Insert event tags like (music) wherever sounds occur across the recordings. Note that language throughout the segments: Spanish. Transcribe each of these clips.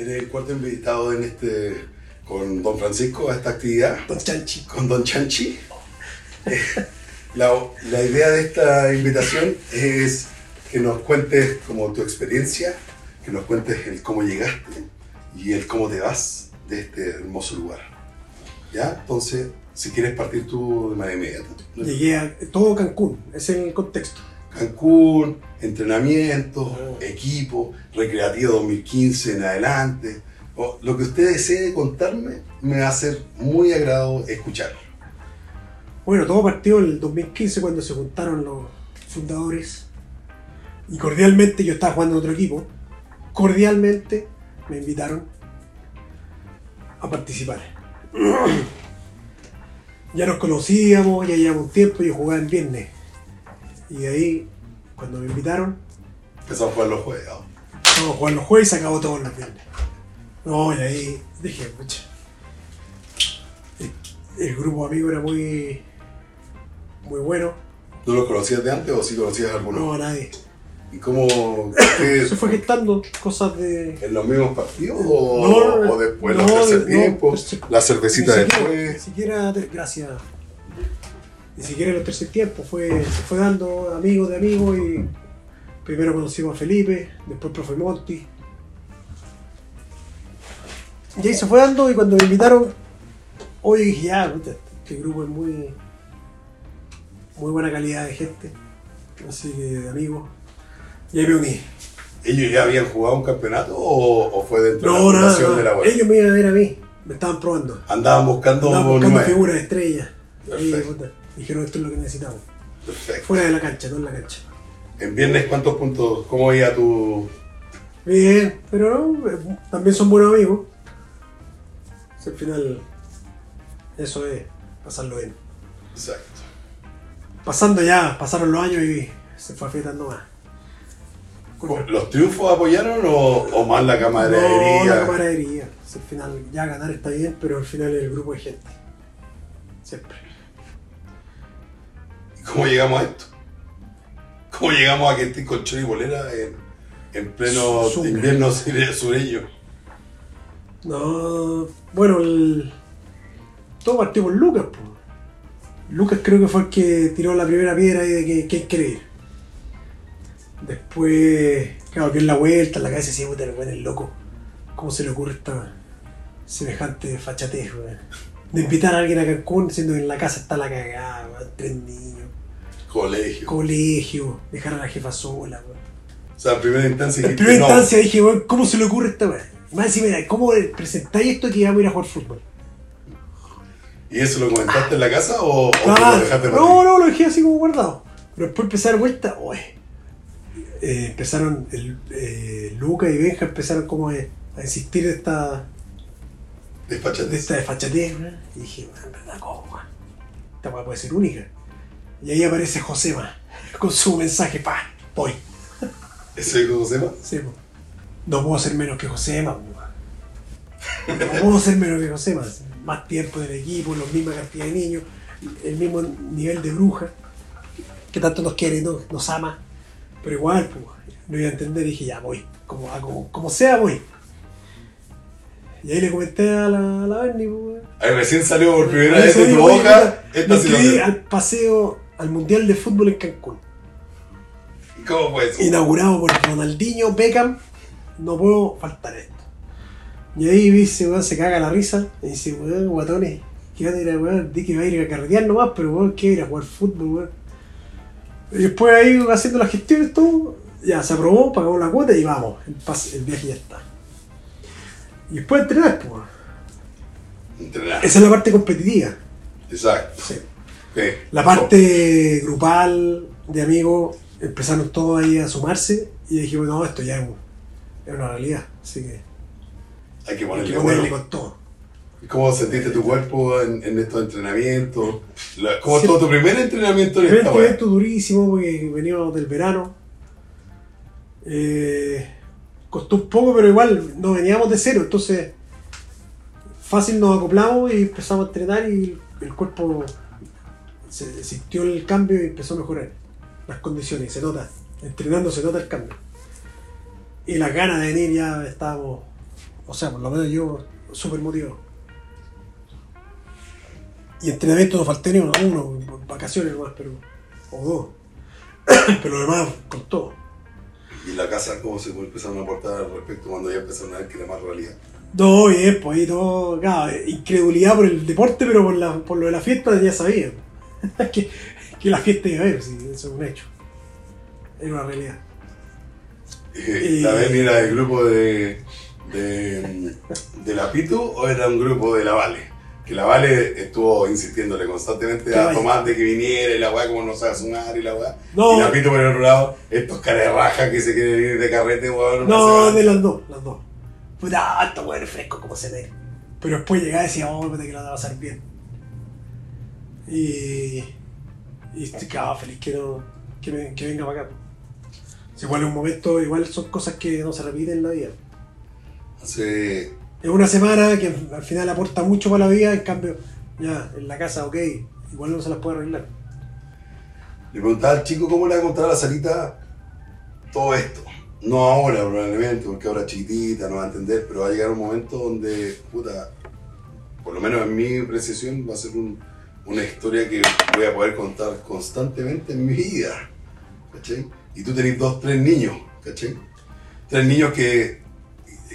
Eres el cuarto invitado en este, con Don Francisco a esta actividad, Don Chanchi. con Don Chanchi. Eh, La, la idea de esta invitación es que nos cuentes como tu experiencia, que nos cuentes el cómo llegaste y el cómo te vas de este hermoso lugar. ¿Ya? Entonces, si quieres partir tú de manera inmediata. Llegué a todo Cancún, ese es el contexto. Cancún, entrenamiento, Oh. equipo, recreativo 2015 en adelante. O lo que usted desee contarme me va a ser muy agrado escucharlo. Bueno, todo partió en el 2015 cuando se juntaron los fundadores y cordialmente yo estaba jugando en otro equipo. Cordialmente me invitaron a participar. (clears throat) Ya nos conocíamos, ya llevamos un tiempo, yo jugaba en viernes. Y de ahí, cuando me invitaron, Empezamos a jugar los juegos. vamos a jugar los jueves y se acabó todos los viernes. No, y ahí dije, pucha. El, el grupo de amigos era muy, muy bueno. ¿Tú los conocías de antes o sí conocías a algunos? No, a nadie. ¿Y cómo? qué- (laughs) Se fue gestando cosas de. ¿En los mismos partidos o, No, o después no, los tercer no, tiempo? la cervecita ni siquiera, ni después. siquiera, gracias. Ni siquiera en el tercer tiempo. Fue, se fue dando amigos de amigos y primero conocimos a Felipe, después profe Monti. Y ahí se fue dando y cuando me invitaron, hoy dije, ya, puta, este grupo es muy, muy buena calidad de gente, así que de amigos. Y ahí me uní. ¿Ellos ya habían jugado un campeonato o, o fue dentro No, de la nada, fundación de la no. web? ellos me iban a ver a mí, me estaban probando. Andaban buscando, Andaban buscando figuras de estrella. Y Perfecto. puta, dijeron esto es lo que necesitamos. Perfecto. Fuera de la cancha, no en la cancha. En viernes, ¿cuántos puntos? ¿Cómo iba tu...? Bien, pero no, eh, también son buenos amigos. Si al final, eso es pasarlo bien. Exacto. Pasando ya, pasaron los años y se fue afectando más. ¿Los triunfos apoyaron o, o más la No, camaradería? la camaradería. Si al final, ya ganar está bien, pero al final es el grupo de gente. Siempre. ¿Cómo llegamos a esto? ¿Cómo llegamos a que estés con y bolera en, en pleno Zunga. invierno sure- sureño? No, bueno, el... todo partió por Lucas. po. Lucas creo que fue el que tiró la primera piedra ahí de que, que hay que ir. Después, claro, que en la vuelta, en la cabeza, sí, puta, el loco. ¿Cómo se le ocurre esta semejante fachatez? De invitar a alguien a Cancún, siendo que en la casa está la cagada, niños, Colegio. colegio, dejar a la jefa sola, weón. O sea, en primera instancia En primera no, instancia dije, weón, ¿cómo se le ocurre esta weón? Más encima, ¿cómo presentáis esto que íbamos a ir a jugar fútbol? ¿Y eso lo comentaste en la casa o, o te lo dejaste No, no, lo dejé así como guardado. Pero después empecé a dar vuelta, oye. Eh, empezaron, el, eh, Luca y Benja empezaron como a, a insistir de esta, Despáchate. de esta desfachatez, ¿no? Y dije, "Man, en verdad, ¿cómo, weón? Esta puede ser única. Y ahí aparece Josema con su mensaje, pa, voy. ¿Ese cómo se llama? Sí, po. No puedo ser menos que Josema, po. No puedo ser menos que Josema. Más tiempo en el equipo, la misma cantidad de niños, el mismo nivel de bruja, que tanto nos quiere y nos, ama. Pero igual, pues, no iba a entender y dije, ya voy. Como, como, como sea, voy. Y ahí le comenté a la, a la Berni, pues. Ahí recién salió por primera vez de tu dijo, "Oye, boca puta, esta situación. al paseo, al Mundial de Fútbol en Cancún. ¿Cómo fue eso? inaugurado por Ronaldinho Beckham, no puedo faltar esto. Y ahí dice, weón, se caga la risa, y dice, weón, guatones, que van a ir a, weón, di que va a ir a carretear nomás, pero weón, que ir a jugar fútbol, weón. Y después ahí haciendo las gestiones, todo, ya se aprobó, pagamos la cuota y vamos, el, pase- el viaje ya está. Y después entrenar, pues. Entrenar. Esa es la parte competitiva. Exacto. sí. La parte grupal de amigos empezaron todos ahí a sumarse y dije, bueno, esto ya es, un- es una realidad, así que Hay que hay ponerle que ponerle bueno. con todo. ¿Cómo sentiste tu cuerpo en, en estos entrenamientos? ¿Cómo estuvo tu primer entrenamiento en Primer esta evento durísimo porque veníamos del verano. Eh, costó un poco, pero igual no veníamos de cero, entonces fácil nos acoplamos y empezamos a entrenar y el cuerpo se sintió el cambio y empezó a mejorar las condiciones, se nota, entrenando se nota el cambio. Y las ganas de venir ya estábamos O sea, por lo menos yo súper motivado. Y entrenamiento no falté ni uno, uno, vacaciones nomás, pero. o dos. (coughs) pero lo demás con todo. ¿Y la casa cómo se empezaron a aportar al respecto cuando ya empezaron a ver que era más realidad? No, bien, pues ahí todo, claro, incredulidad por el deporte, pero por, la, por lo de la fiesta ya sabía (laughs) que, que la fiesta iba a haber, sí, eso es un hecho. Era una realidad. (laughs) Eh, ¿La vez era el grupo de, de, de la Pitu o era un grupo de la Vale? Que la Vale estuvo insistiéndole constantemente a. Tomás de que viniera y la weá como no sabe sumar y la weá. No. Y la Pitu por el otro lado, estos caras de raja que se quieren ir de carrete, weón. No, de las dos, las dos. Puta, alto weón, fresco como se ve. Pero después llegaba y decía, oh, puta que la va a pasar bien. Y. Y estoy quedaba feliz que, no, que, me- que venga para acá. Igual es un momento, igual son cosas que no se repiten en la vida. Hace Es una semana que al final aporta mucho para la vida, en cambio, ya, en la casa, ok, igual no se las puede arreglar. Le preguntaba al chico cómo le va a contar a la salita todo esto. No ahora, probablemente, porque ahora es chiquitita, no va a entender, pero va a llegar un momento donde, puta, por lo menos en mi precisión, va a ser un- una historia que voy a poder contar constantemente en mi vida. Y tú tenés dos, tres niños. Tres niños que,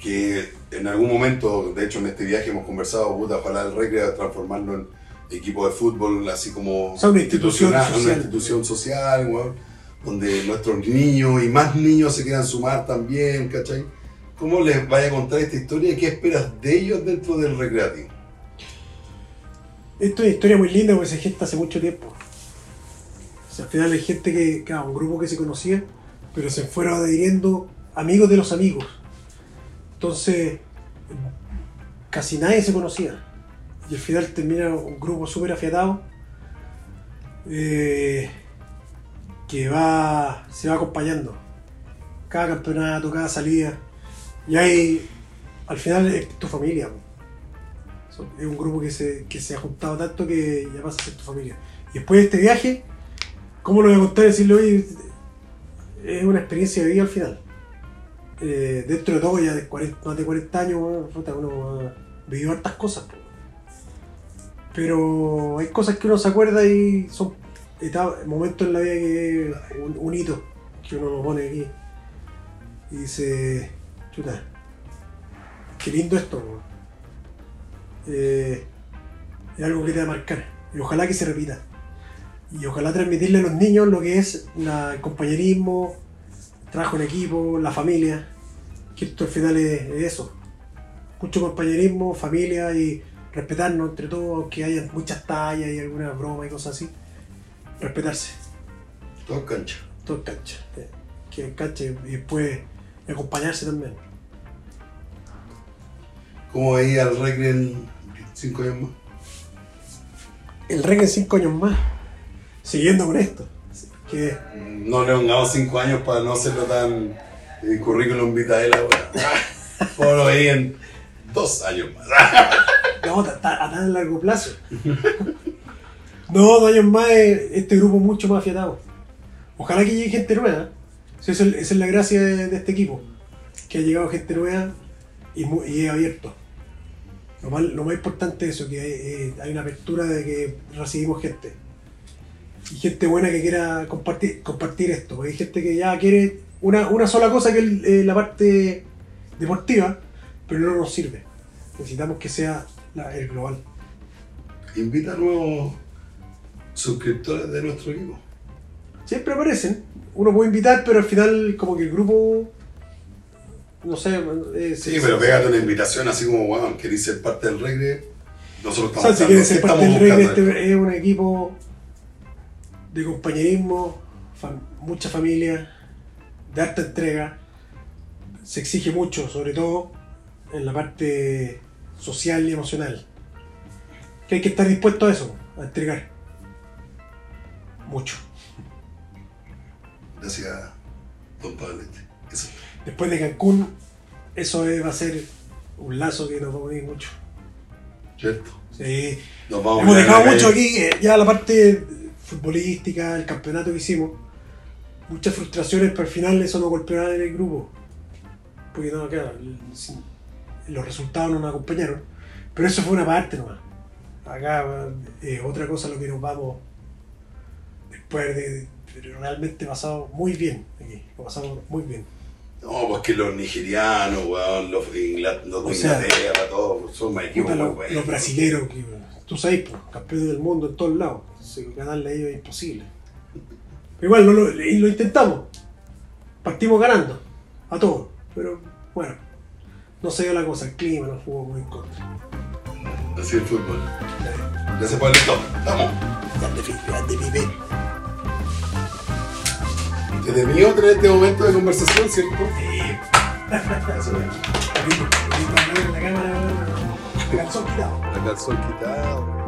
que en algún momento, de hecho en este viaje hemos conversado, puta, ojalá el recreo transformarlo en equipo de fútbol, así como O sea, una institución social. Una institución social, donde nuestros niños y más niños se quieran sumar también, ¿cachai? ¿Cómo les vaya a contar esta historia y qué esperas de ellos dentro del recreativo? Esto es una historia muy linda porque se gesta hace mucho tiempo. O sea, al final hay gente que, claro, un grupo que se conocía, pero se fueron adhiriendo amigos de los amigos. Entonces, casi nadie se conocía. Y al final termina un grupo súper afiatado eh, que va, se va acompañando. Cada campeonato, cada salida. Y hay, al final es tu familia. Es un grupo que se, que se ha juntado tanto que ya pasa a ser tu familia. Y después de este viaje, ¿cómo lo voy a contar decirle, oye, es una experiencia de vida al final? Eh, dentro de todo, ya de 40, más de 40 años, uno ha vivido hartas cosas. Pero hay cosas que uno se acuerda y son momentos en la vida que es un, hito que uno lo pone aquí. Y dice, chuta, qué lindo esto. po. Eh, es algo que te va a marcar. Y ojalá que se repita. Y ojalá transmitirle a los niños lo que es la- el compañerismo, el trabajo en equipo, la familia. Que esto al final es, es eso. Mucho compañerismo, familia y respetarnos entre todos, aunque haya muchas tallas y alguna broma y cosas así. Respetarse, Todo cancha. todo cancha. eh, Que cancha y después acompañarse también. ¿Cómo veía al recreo en cinco años más? El reggae 5 años más. Siguiendo con esto. Que No le pongamos cinco años para no hacerlo tan eh, currículum vitae la weá. (laughs) ¿Cómo lo veía en dos años más? No, a, ta- a tan largo plazo. No, dos años más, este grupo mucho más afiatado. Ojalá que llegue gente nueva. Sí, esa, es, la gracia de, de este equipo. Que ha llegado gente nueva y, mu- y es abierto. Lo más, lo más importante es eso, que hay, eh, hay una apertura de que recibimos gente. Y gente buena que quiera compartir, compartir esto. Hay gente que ya quiere una, una sola cosa que es eh, la parte deportiva, pero no nos sirve. Necesitamos que sea la- el global. Invita a nuevos suscriptores de nuestro equipo. Siempre aparecen. Uno puede invitar, pero al final como que el grupo... No sé... eh, Sí, pero pégate una invitación así como, weón, querés ser parte del reggae. Nosotros O sea, estamos si quieren ser parte del ¿qué reggae, estamos este es un equipo de compañerismo, fam- mucha familia, de alta entrega. Se exige mucho, sobre todo en la parte social y emocional. Que hay que estar dispuesto a eso, a entregar. Mucho. Gracias, don Pablete. Eso. Después de Cancún, eso es- va a ser un lazo que nos va a unir mucho. ¿Cierto? Sí. Nos vamos Hemos dejado mucho aquí, eh, ya la parte futbolística, el campeonato que hicimos. Muchas frustraciones, pero al final eso no golpeó nada en el grupo. Porque no, claro, los resultados no nos acompañaron, pero eso fue una parte nomás. Acá eh, otra cosa lo que nos vamos después de, pero realmente pasado muy bien aquí, lo pasamos muy bien. No, pues que los nigerianos, weón, los, Ingla- los de Inglaterra, todos, son más equipos muy los, buenos. los brasileros, tú sabes, pues, campeones del mundo en todos lados. Entonces, ganarle a ellos es imposible. Pero igual, no lo, intentamos. Partimos ganando, a todos. Pero bueno, no se dio la cosa, el clima nos jugó muy en contra. Así el fútbol. Gracias por el stop. Vamos. Grande, grande pibe. Te temí otra este momento de conversación, ¿cierto? Eh, en la cámara, calzón quitado. El sol quitado.